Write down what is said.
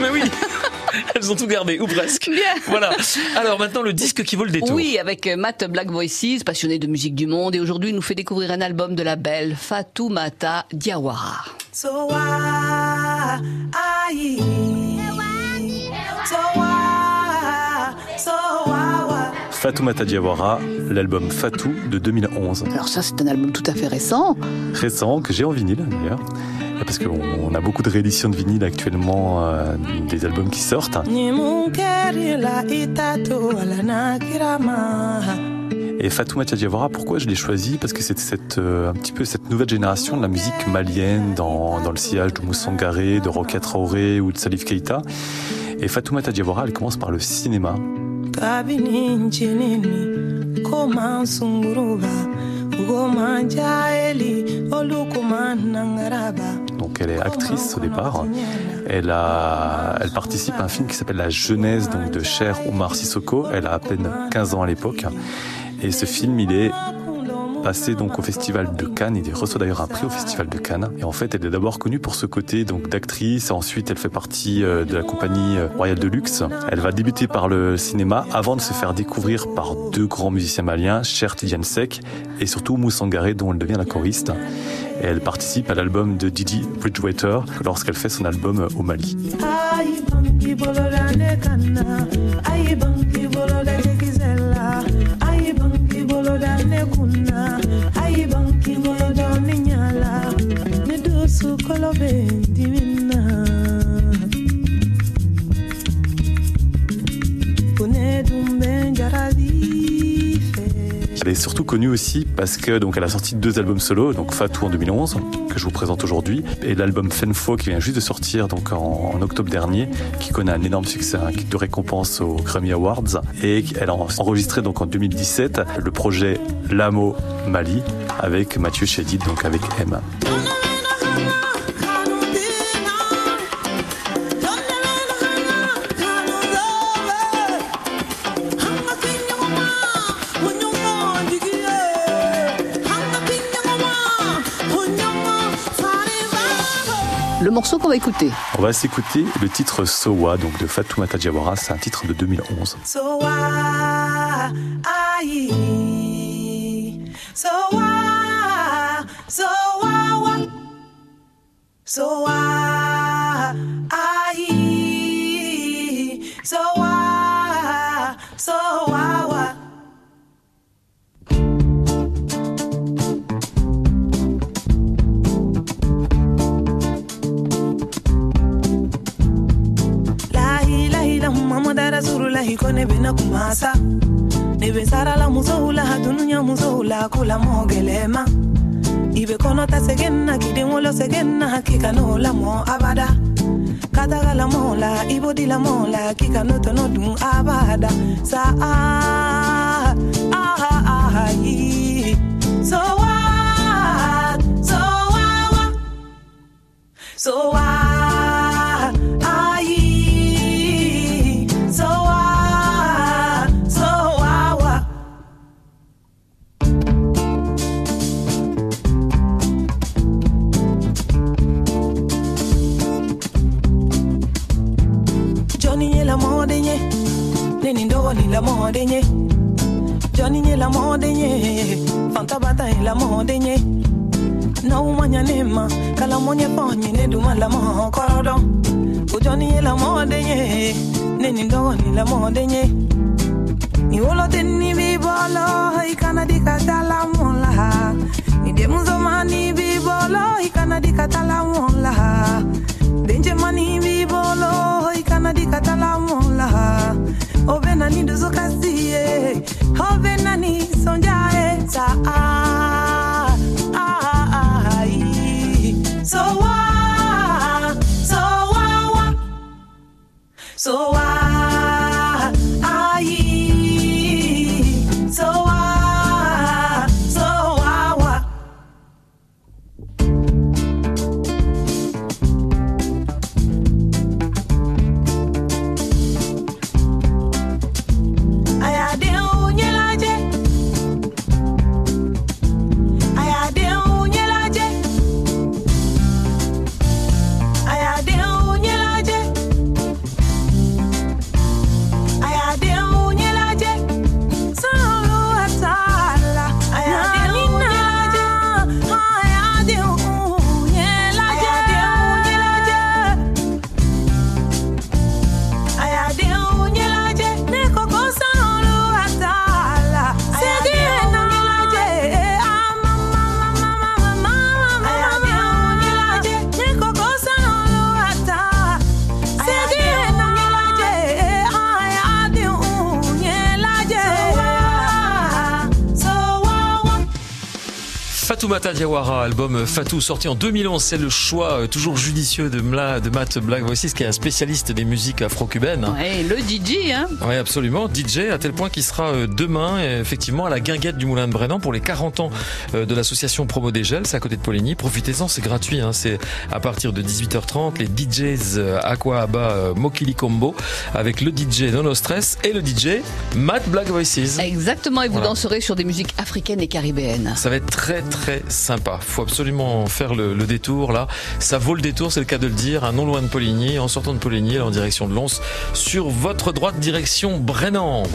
Mais oui Elles ont tout gardé, ou presque. Bien. Voilà. Alors maintenant, le disque qui vaut le détour. Oui, avec euh, Matt Black Voices, passionné de musique du monde, et aujourd'hui il nous fait découvrir un album de la belle Fatoumata Diawara. So why, aye. So why, Fatoumata Diawara, l'album Fatou de 2011. Alors ça c'est un album tout à fait récent. Récent, que j'ai en vinyle d'ailleurs. Parce qu'on on a beaucoup de rééditions de vinyle actuellement, euh, des albums qui sortent. Et Fatoumata Diawara, pourquoi je l'ai choisi? Parce que c'est cette, euh, un petit peu cette nouvelle génération de la musique malienne dans, dans le sillage de Moussangaré, de Rocket Traoré ou de Salif Keita. Et Fatoumata Diawara, elle commence par le cinéma. Sunguruba jaeli nangaraba. Donc elle est actrice au départ. Elle, a, elle participe à un film qui s'appelle La Genèse donc de Cher Omar Sissoko. Elle a à peine 15 ans à l'époque. Et ce film, il est passé donc au festival de Cannes. Il reçoit d'ailleurs un prix au festival de Cannes. Et en fait, elle est d'abord connue pour ce côté donc d'actrice. Ensuite, elle fait partie euh, de la compagnie euh, royale de luxe. Elle va débuter par le cinéma avant de se faire découvrir par deux grands musiciens maliens, Cher Tidiane Sek et surtout Moussangaré, dont elle devient la choriste. Et elle participe à l'album de Didi Bridgewater lorsqu'elle fait son album euh, au Mali. Surtout connue aussi parce que donc elle a sorti deux albums solo, donc Fatou en 2011 que je vous présente aujourd'hui et l'album Fenfo qui vient juste de sortir donc en, octobre dernier, qui connaît un énorme succès, un kit de récompense aux Grammy Awards et elle a enregistré donc en 2017 le projet Lamo Mali avec Mathieu Chédid donc avec M. Le morceau qu'on va écouter. On va s'écouter le titre Sowa donc de Fatoumata Diawara, c'est un titre de 2011. So why, aye, so why, hula hikone bena kumasa. Nebe la muso hula hadununya kula mogelema. Ibe kono ta segenna kidenwolo segenna la mo abada kataga la mola ibodi la mola kikano tono dun abada. Sa ah, ah, ah. Johnny è la modenye Nini ndoli la modenye Johnny è la modenye Fantabata è la modenye Na umanya nema Kala mwenye ponye neduma la mokorodo Johnny è la modenye Nini ndoli la modenye Ni olo teni bibolo Ikana dikata la mola. Ni demuzoma ni bibolo Ikana dikata la mola Fatoumata Diawara, album Fatou sorti en 2011. C'est le choix euh, toujours judicieux de, Mla, de Matt Black Voices, qui est un spécialiste des musiques afro-cubaines. Ouais, le DJ, hein Oui, absolument. DJ, à tel point qu'il sera euh, demain, effectivement, à la guinguette du Moulin de Brennan pour les 40 ans euh, de l'association Promo des Gels. C'est à côté de Poligny. Profitez-en, c'est gratuit. Hein. C'est à partir de 18h30. Les DJs Aqua Abba Mokili Combo avec le DJ Nono Stress et le DJ Matt Black Voices. Exactement. Et vous voilà. danserez sur des musiques africaines et caribéennes. Ça va être très très sympa. Faut absolument faire le, détour là. Ça vaut le détour, c'est le cas de le dire. Un non loin de Poligny, en sortant de Poligny, en direction de Lons, sur votre droite direction Brennan.